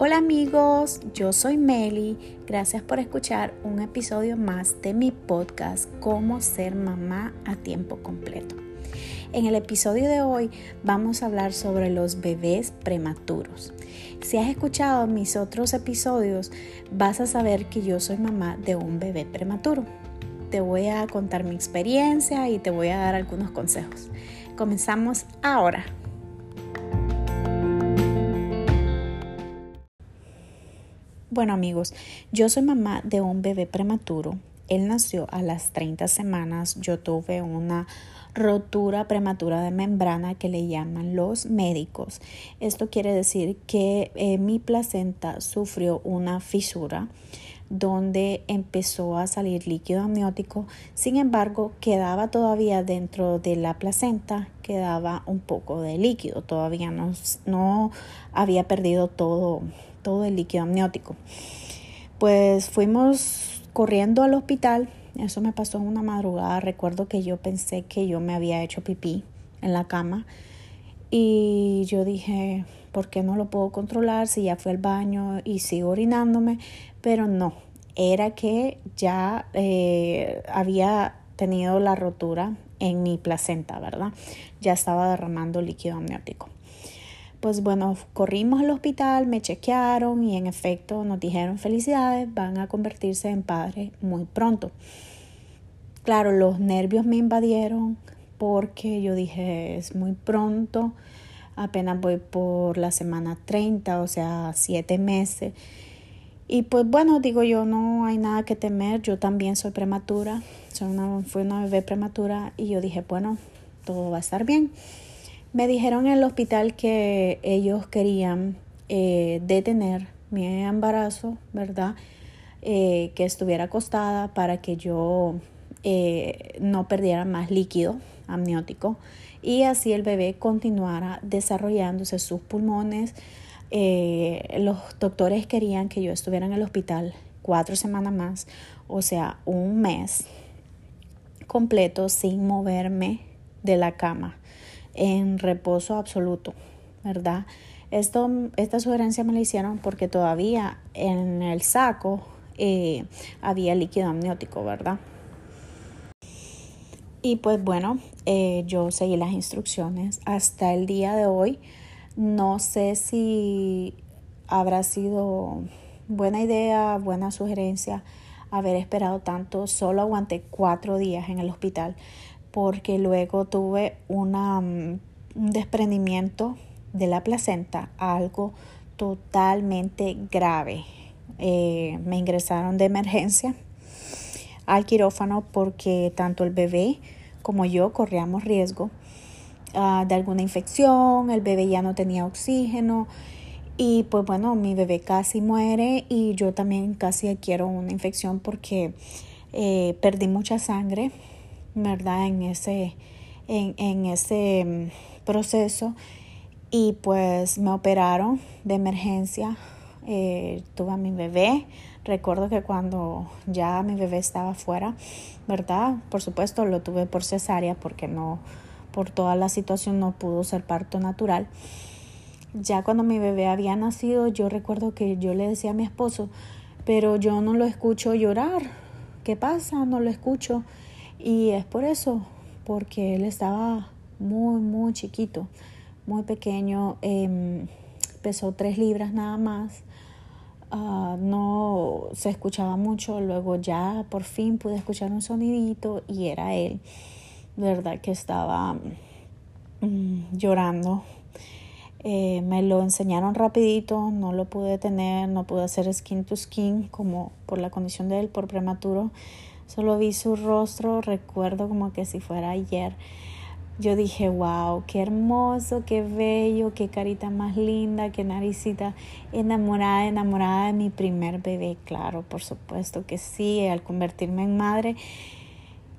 Hola amigos, yo soy Meli. Gracias por escuchar un episodio más de mi podcast Cómo ser mamá a tiempo completo. En el episodio de hoy vamos a hablar sobre los bebés prematuros. Si has escuchado mis otros episodios, vas a saber que yo soy mamá de un bebé prematuro. Te voy a contar mi experiencia y te voy a dar algunos consejos. Comenzamos ahora. Bueno amigos, yo soy mamá de un bebé prematuro. Él nació a las 30 semanas. Yo tuve una rotura prematura de membrana que le llaman los médicos. Esto quiere decir que eh, mi placenta sufrió una fisura donde empezó a salir líquido amniótico. Sin embargo, quedaba todavía dentro de la placenta, quedaba un poco de líquido. Todavía no, no había perdido todo todo el líquido amniótico. Pues fuimos corriendo al hospital, eso me pasó en una madrugada, recuerdo que yo pensé que yo me había hecho pipí en la cama y yo dije, ¿por qué no lo puedo controlar si ya fue al baño y sigo orinándome? Pero no, era que ya eh, había tenido la rotura en mi placenta, ¿verdad? Ya estaba derramando líquido amniótico. Pues bueno, corrimos al hospital, me chequearon y en efecto nos dijeron felicidades, van a convertirse en padres muy pronto. Claro, los nervios me invadieron porque yo dije es muy pronto, apenas voy por la semana 30, o sea, siete meses. Y pues bueno, digo yo, no hay nada que temer, yo también soy prematura, soy una, fui una bebé prematura y yo dije, bueno, todo va a estar bien. Me dijeron en el hospital que ellos querían eh, detener mi embarazo, ¿verdad? Eh, que estuviera acostada para que yo eh, no perdiera más líquido amniótico y así el bebé continuara desarrollándose sus pulmones. los doctores querían que yo estuviera en el hospital cuatro semanas más, o sea, un mes completo sin moverme de la cama en reposo absoluto, ¿verdad? Esto, esta sugerencia me la hicieron porque todavía en el saco eh, había líquido amniótico, ¿verdad? Y pues bueno, eh, yo seguí las instrucciones hasta el día de hoy. No sé si habrá sido buena idea, buena sugerencia haber esperado tanto. Solo aguanté cuatro días en el hospital porque luego tuve mm, un desprendimiento de la placenta, algo totalmente grave. Eh, me ingresaron de emergencia al quirófano porque tanto el bebé como yo corríamos riesgo ah, de alguna infección, el bebé ya no tenía oxígeno y pues bueno, mi bebé casi muere y yo también casi adquiero una infección porque eh, perdí mucha sangre ¿verdad? En ese, en, en ese mm, proceso y pues me operaron de emergencia. Eh, tuve a mi bebé. Recuerdo que cuando ya mi bebé estaba fuera, ¿verdad? Por supuesto lo tuve por cesárea porque no, por toda la situación no pudo ser parto natural. Ya cuando mi bebé había nacido, yo recuerdo que yo le decía a mi esposo, pero yo no lo escucho llorar. ¿Qué pasa? No lo escucho. Y es por eso, porque él estaba muy, muy chiquito, muy pequeño, em, pesó tres libras nada más, ah, no se escuchaba mucho, luego ya por fin pude escuchar un sonidito y era él, ¿verdad? Que estaba mm, llorando. Eh, me lo enseñaron rapidito, no lo pude tener, no pude hacer skin to skin como por la condición de él, por prematuro. Solo vi su rostro, recuerdo como que si fuera ayer. Yo dije, wow, qué hermoso, qué bello, qué carita más linda, qué naricita enamorada, enamorada de mi primer bebé. Claro, por supuesto que sí, al convertirme en madre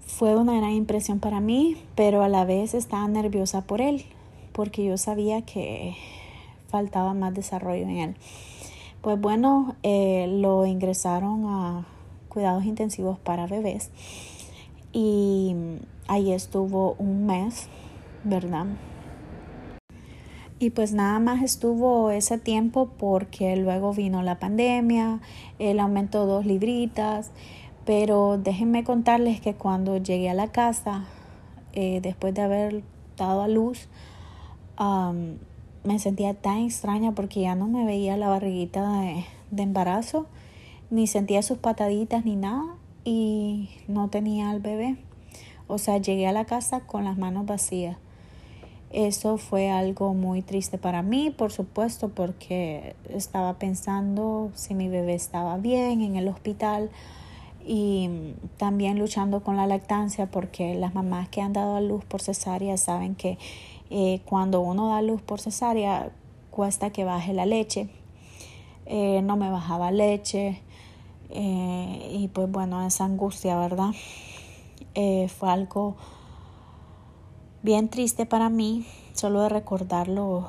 fue una gran impresión para mí, pero a la vez estaba nerviosa por él, porque yo sabía que faltaba más desarrollo en él. Pues bueno, eh, lo ingresaron a cuidados intensivos para bebés. Y ahí estuvo un mes, ¿verdad? Y pues nada más estuvo ese tiempo porque luego vino la pandemia, él aumentó dos libritas, pero déjenme contarles que cuando llegué a la casa, eh, después de haber dado a luz, me sentía tan extraña porque ya no me veía la barriguita de, de embarazo, ni sentía sus pataditas ni nada y no tenía al bebé. O sea, llegué a la casa con las manos vacías. Eso fue algo muy triste para mí, por supuesto, porque estaba pensando si mi bebé estaba bien en el hospital y también luchando con la lactancia porque las mamás que han dado a luz por cesárea saben que eh, cuando uno da luz por cesárea cuesta que baje la leche. Eh, no me bajaba leche eh, y pues bueno, esa angustia, ¿verdad? fue algo bien triste para mí, solo de recordarlo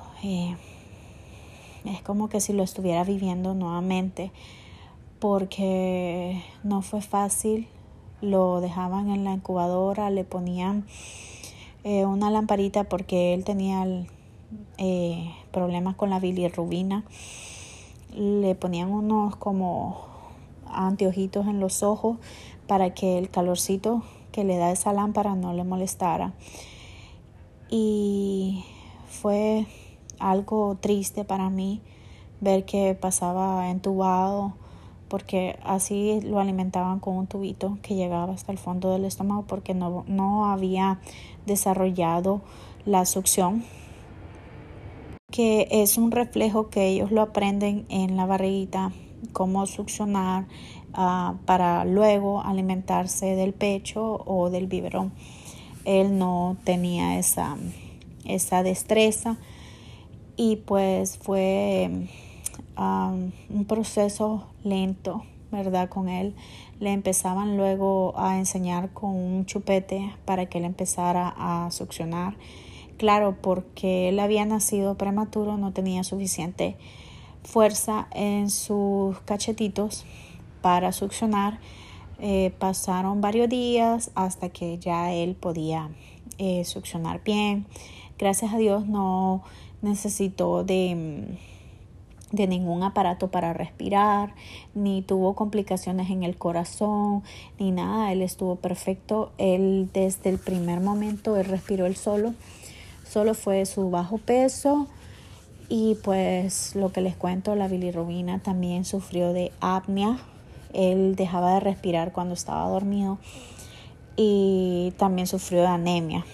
es como que si lo estuviera viviendo nuevamente porque no fue fácil, lo dejaban en la incubadora, le ponían eh, una lamparita porque él tenía eh, problemas con la bilirrubina, le ponían unos como anteojitos en los ojos para que el calorcito que le da esa lámpara no le molestara. Y fue algo triste para mí ver que pasaba entubado porque así lo alimentaban con un tubito que llegaba hasta el fondo del estómago porque no, no había desarrollado la succión que es un reflejo que ellos lo aprenden en la barriguita cómo succionar uh, para luego alimentarse del pecho o del biberón él no tenía esa, esa destreza y pues fue un proceso lento, ¿verdad? Con él. Le empezaban luego a enseñar con un chupete para que él empezara a succionar. Claro, porque él había nacido prematuro, no tenía suficiente fuerza en sus cachetitos para succionar. Eh, pasaron varios días hasta que ya él podía eh, succionar bien. Gracias a Dios no necesitó de de ningún aparato para respirar, ni tuvo complicaciones en el corazón, ni nada. Él estuvo perfecto. Él desde el primer momento, él respiró él solo. Solo fue su bajo peso y pues lo que les cuento, la bilirrubina también sufrió de apnea. Él dejaba de respirar cuando estaba dormido y también sufrió de anemia.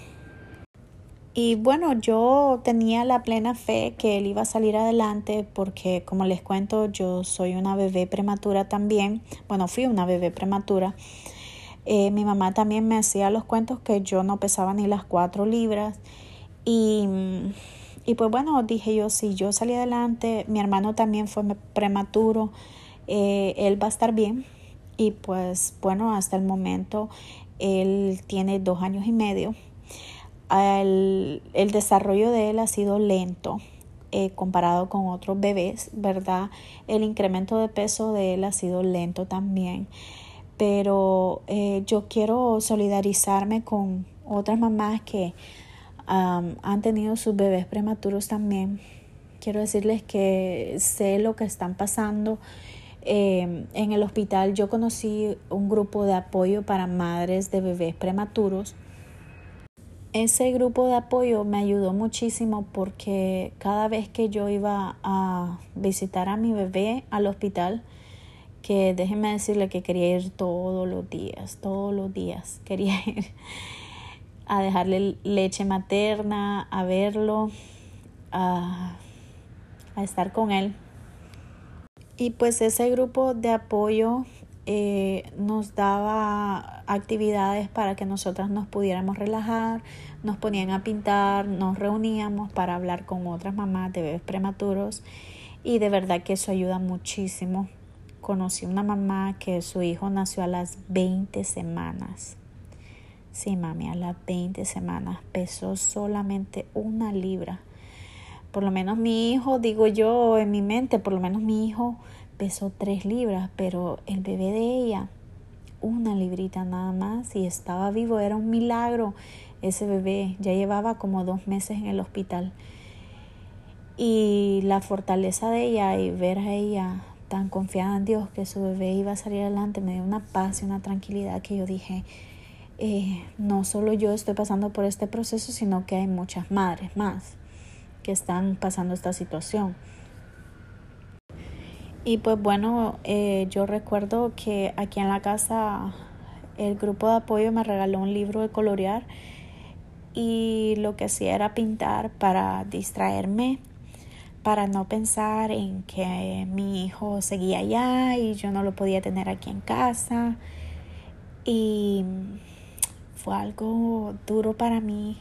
Y bueno, yo tenía la plena fe que él iba a salir adelante porque, como les cuento, yo soy una bebé prematura también. Bueno, fui una bebé prematura. Eh, mi mamá también me hacía los cuentos que yo no pesaba ni las cuatro libras. Y, y pues bueno, dije yo, si yo salí adelante, mi hermano también fue prematuro, eh, él va a estar bien. Y pues bueno, hasta el momento él tiene dos años y medio el, el desarrollo de él ha sido lento eh, comparado con otros bebés, ¿verdad? El incremento de peso de él ha sido lento también. Pero eh, yo quiero solidarizarme con otras mamás que han tenido sus bebés prematuros también. Quiero decirles que sé lo que están pasando. Eh, en el hospital yo conocí un grupo de apoyo para madres de bebés prematuros ese grupo de apoyo me ayudó muchísimo porque cada vez que yo iba a visitar a mi bebé al hospital, que déjenme decirle que quería ir todos los días, todos los días, quería ir a dejarle leche materna, a verlo, a, a estar con él. Y pues ese grupo de apoyo eh, nos daba actividades para que nosotras nos pudiéramos relajar, nos ponían a pintar, nos reuníamos para hablar con otras mamás de bebés prematuros y de verdad que eso ayuda muchísimo. Conocí una mamá que su hijo nació a las 20 semanas. Sí, mami, a las 20 semanas pesó solamente una libra. Por lo menos mi hijo, digo yo en mi mente, por lo menos mi hijo pesó tres libras, pero el bebé de ella, una librita nada más y estaba vivo, era un milagro ese bebé, ya llevaba como dos meses en el hospital. Y la fortaleza de ella y ver a ella tan confiada en Dios que su bebé iba a salir adelante me dio una paz y una tranquilidad que yo dije, eh, no solo yo estoy pasando por este proceso, sino que hay muchas madres más que están pasando esta situación. Y pues bueno, eh, yo recuerdo que aquí en la casa el grupo de apoyo me regaló un libro de colorear y lo que hacía era pintar para distraerme, para no pensar en que mi hijo seguía allá y yo no lo podía tener aquí en casa. Y fue algo duro para mí.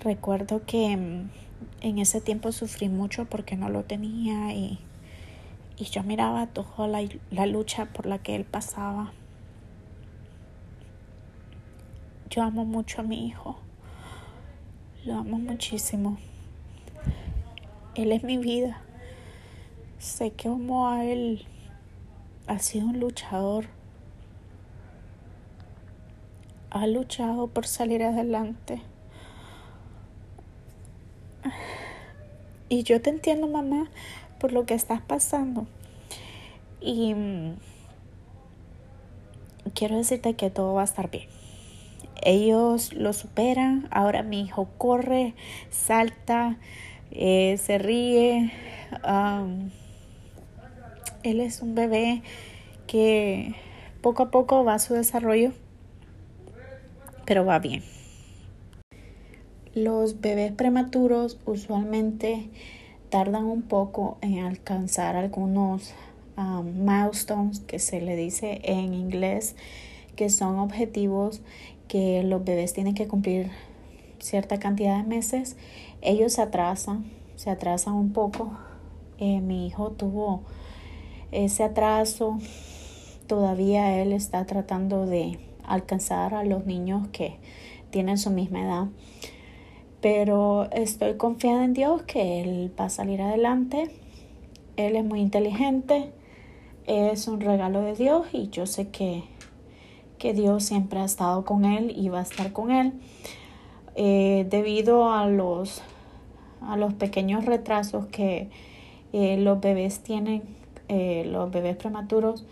Recuerdo que en ese tiempo sufrí mucho porque no lo tenía y y yo miraba toda la, la lucha por la que él pasaba. Yo amo mucho a mi hijo. Lo amo muchísimo. Él es mi vida. Sé que amo a él ha sido un luchador. Ha luchado por salir adelante. Y yo te entiendo, mamá por lo que estás pasando. Y mm, quiero decirte que todo va a estar bien. Ellos lo superan. Ahora mi hijo corre, salta, eh, se ríe. él es un bebé que poco a poco va a su desarrollo, pero va bien. Los bebés prematuros usualmente tardan un poco en alcanzar algunos um, milestones que se le dice en inglés, que son objetivos que los bebés tienen que cumplir cierta cantidad de meses. Ellos se atrasan, se atrasan un poco. Eh, mi hijo tuvo ese atraso. Todavía él está tratando de alcanzar a los niños que tienen su misma edad pero estoy confiada en Dios que Él va a salir adelante. Él es muy inteligente, es un regalo de Dios y yo sé que, que Dios siempre ha estado con Él y va a estar con Él. Eh, debido a los, a los pequeños retrasos que eh, los bebés tienen, eh, los bebés prematuros,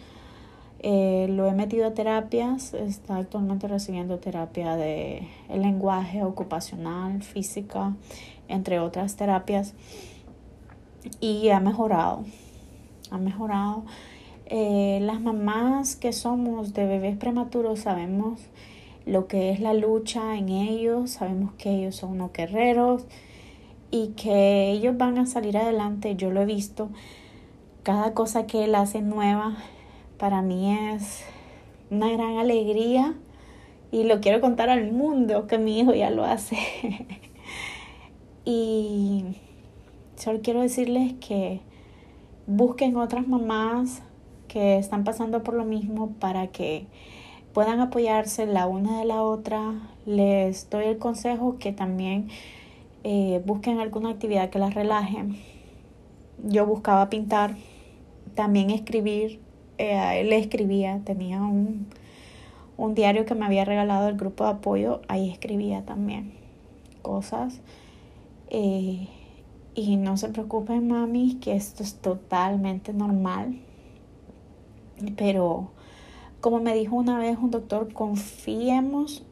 eh, lo he metido a terapias, está actualmente recibiendo terapia de el lenguaje ocupacional, física, entre otras terapias. Y ha mejorado, ha mejorado. Eh, las mamás que somos de bebés prematuros sabemos lo que es la lucha en ellos, sabemos que ellos son unos guerreros y que ellos van a salir adelante. Yo lo he visto. Cada cosa que él hace nueva, para mí es una gran alegría y lo quiero contar al mundo que mi hijo ya lo hace. y solo quiero decirles que busquen otras mamás que están pasando por lo mismo para que puedan apoyarse la una de la otra. Les doy el consejo que también eh, busquen alguna actividad que las relaje. Yo buscaba pintar, también escribir, eh, le escribía, tenía un, un diario que me había regalado el grupo de apoyo, ahí escribía también cosas. Eh, y no se preocupen, mami, que esto es totalmente normal. Pero, como me dijo una vez un doctor, confiemos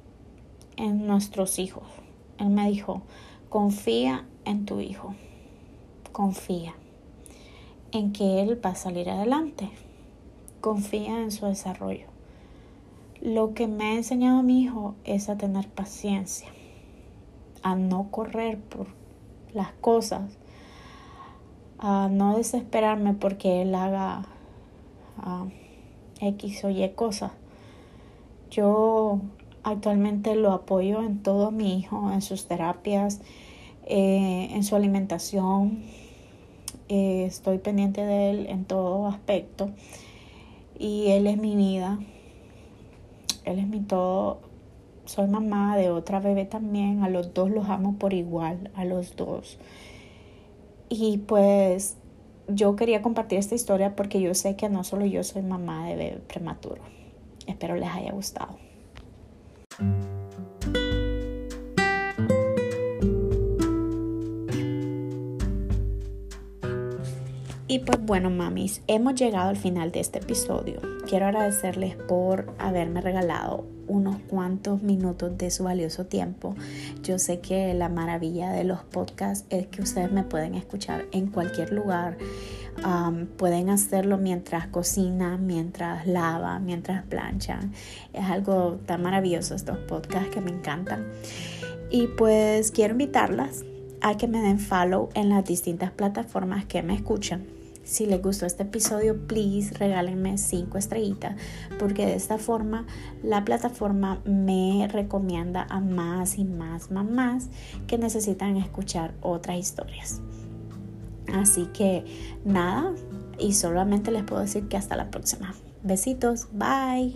en nuestros hijos. Él me dijo, confía en tu hijo. Confía en que él va a salir adelante confía en su desarrollo. Lo que me ha enseñado mi hijo es a tener paciencia, a no correr por las cosas, a no desesperarme porque él haga ah, X o Y cosas. Yo actualmente lo apoyo en todo mi hijo, en sus terapias, eh, en su alimentación. Eh, estoy pendiente de él en todo aspecto y Él es mi vida. Él es mi todo. Soy mamá de otra bebé también. A los dos los amo por igual, a los dos. Y pues yo quería compartir esta historia porque yo sé que no solo yo soy mamá de bebé prematuro. Espero les haya gustado. Y pues bueno, mamis, hemos llegado al final de este episodio. Quiero agradecerles por haberme regalado unos cuantos minutos de su valioso tiempo. Yo sé que la maravilla de los podcasts es que ustedes me pueden escuchar en cualquier lugar. pueden hacerlo mientras cocinan, mientras lavan, mientras planchan. Es algo tan maravilloso estos podcasts que me encantan. Y pues quiero invitarlas a que me den follow en las distintas plataformas que me escuchan. Si les gustó este episodio, please regálenme 5 estrellitas porque de esta forma la plataforma me recomienda a más y más mamás que necesitan escuchar otras historias. Así que nada, y solamente les puedo decir que hasta la próxima. Besitos, bye.